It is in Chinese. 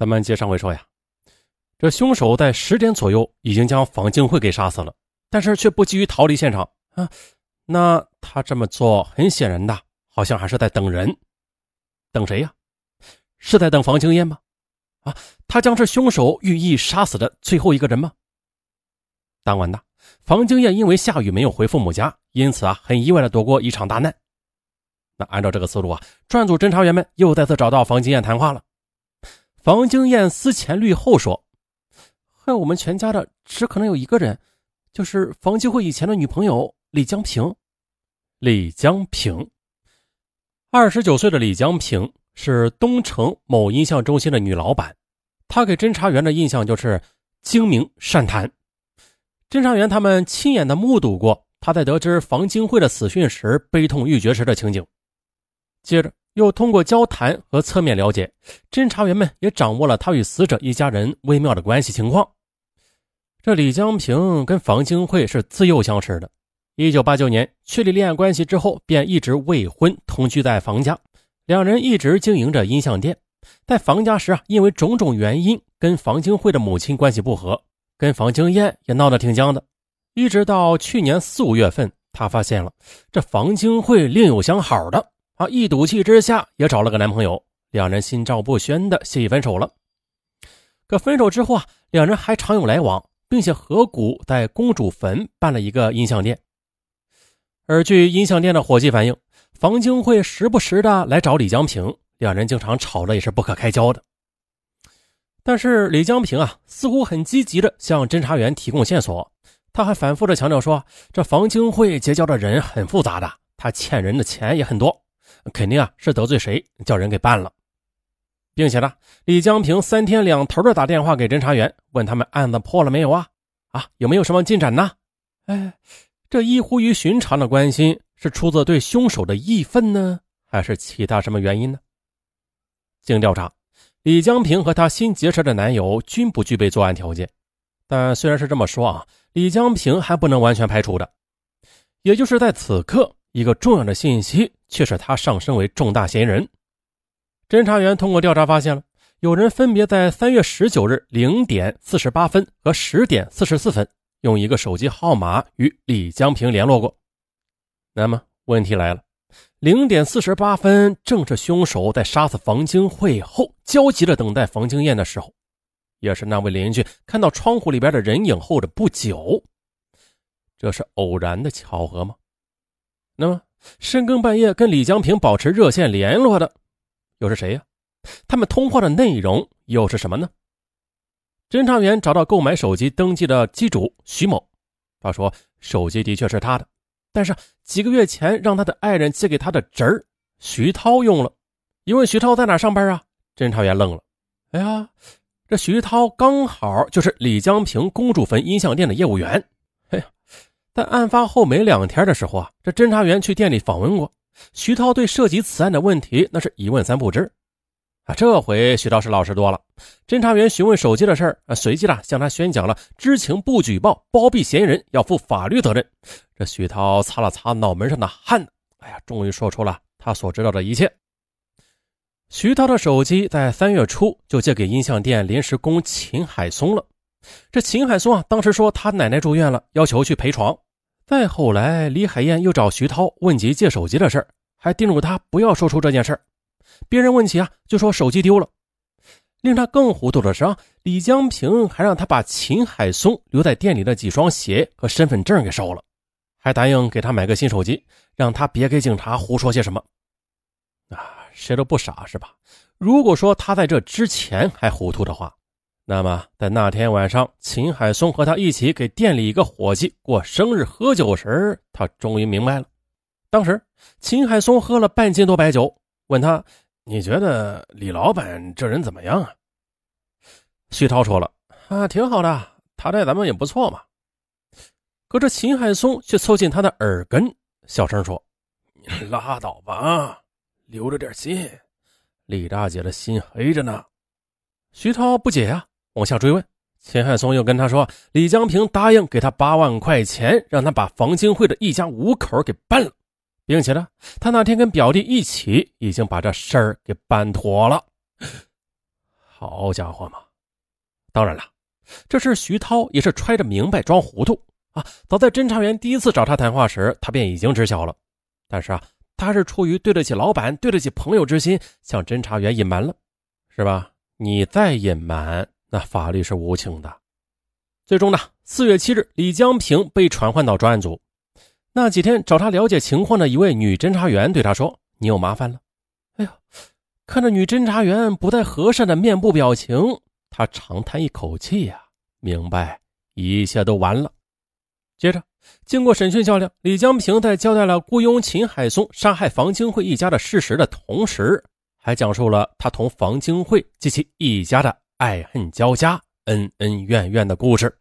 咱们接上回说呀，这凶手在十点左右已经将房静慧给杀死了，但是却不急于逃离现场啊。那他这么做，很显然的，好像还是在等人。等谁呀？是在等房清燕吗？啊，他将是凶手寓意杀死的最后一个人吗？当晚的房清燕因为下雨没有回父母家，因此啊，很意外的躲过一场大难。那按照这个思路啊，专案组侦查员们又再次找到房清燕谈话了。房经燕思前虑后说：“害我们全家的只可能有一个人，就是房继慧以前的女朋友李江平。李江平，二十九岁的李江平是东城某音像中心的女老板，她给侦查员的印象就是精明善谈。侦查员他们亲眼的目睹过她在得知房金慧的死讯时悲痛欲绝时的情景。接着。”又通过交谈和侧面了解，侦查员们也掌握了他与死者一家人微妙的关系情况。这李江平跟房清慧是自幼相识的，一九八九年确立恋爱关系之后，便一直未婚，同居在房家。两人一直经营着音像店，在房家时啊，因为种种原因，跟房清慧的母亲关系不和，跟房清燕也闹得挺僵的。一直到去年四五月份，他发现了这房清慧另有相好的。啊！一赌气之下，也找了个男朋友，两人心照不宣的协议分手了。可分手之后啊，两人还常有来往，并且合股在公主坟办了一个音像店。而据音像店的伙计反映，房清慧时不时的来找李江平，两人经常吵得也是不可开交的。但是李江平啊，似乎很积极的向侦查员提供线索，他还反复的强调说，这房清慧结交的人很复杂的，他欠人的钱也很多。肯定啊是得罪谁叫人给办了，并且呢，李江平三天两头的打电话给侦查员，问他们案子破了没有啊？啊，有没有什么进展呢？哎，这异乎于寻常的关心是出自对凶手的义愤呢，还是其他什么原因呢？经调查，李江平和他新结识的男友均不具备作案条件，但虽然是这么说啊，李江平还不能完全排除的，也就是在此刻。一个重要的信息却使他上升为重大嫌疑人。侦查员通过调查发现了，有人分别在三月十九日零点四十八分和十点四十四分用一个手机号码与李江平联络过。那么问题来了，零点四十八分正是凶手在杀死房清慧后焦急的等待房清燕的时候，也是那位邻居看到窗户里边的人影后的不久。这是偶然的巧合吗？那么，深更半夜跟李江平保持热线联络的又是谁呀？他们通话的内容又是什么呢？侦查员找到购买手机登记的机主徐某，他说手机的确是他的，但是几个月前让他的爱人借给他的侄儿徐涛用了。一问徐涛在哪上班啊？侦查员愣了。哎呀，这徐涛刚好就是李江平公主坟音像店的业务员。哎呀。在案发后没两天的时候啊，这侦查员去店里访问过徐涛，对涉及此案的问题那是一问三不知啊。这回徐涛是老实多了。侦查员询问手机的事儿啊，随即呢向他宣讲了知情不举报、包庇嫌疑人要负法律责任。这徐涛擦了擦脑门上的汗，哎呀，终于说出了他所知道的一切。徐涛的手机在三月初就借给音像店临时工秦海松了。这秦海松啊，当时说他奶奶住院了，要求去陪床。再后来，李海燕又找徐涛问及借手机的事儿，还叮嘱他不要说出这件事儿。别人问起啊，就说手机丢了。令他更糊涂的是啊，李江平还让他把秦海松留在店里的几双鞋和身份证给收了，还答应给他买个新手机，让他别给警察胡说些什么。啊，谁都不傻是吧？如果说他在这之前还糊涂的话。那么，在那天晚上，秦海松和他一起给店里一个伙计过生日喝酒时，他终于明白了。当时，秦海松喝了半斤多白酒，问他：“你觉得李老板这人怎么样啊？”徐涛说了：“啊，挺好的，他待咱们也不错嘛。”可这秦海松却凑近他的耳根，小声说：“你拉倒吧，留着点心，李大姐的心黑着呢。”徐涛不解呀。往下追问，秦汉松又跟他说：“李江平答应给他八万块钱，让他把房金慧的一家五口给办了，并且呢，他那天跟表弟一起已经把这事儿给办妥了。”好家伙嘛！当然了，这事徐涛也是揣着明白装糊涂啊。早在侦查员第一次找他谈话时，他便已经知晓了。但是啊，他是出于对得起老板、对得起朋友之心，向侦查员隐瞒了，是吧？你再隐瞒，那法律是无情的。最终呢，四月七日，李江平被传唤到专案组。那几天找他了解情况的一位女侦查员对他说：“你有麻烦了。”哎呀，看着女侦查员不太和善的面部表情，他长叹一口气呀，明白一切都完了。接着，经过审讯较量，李江平在交代了雇佣秦海松杀害房金慧一家的事实的同时，还讲述了他同房金慧及其一家的爱恨交加、恩恩怨怨的故事。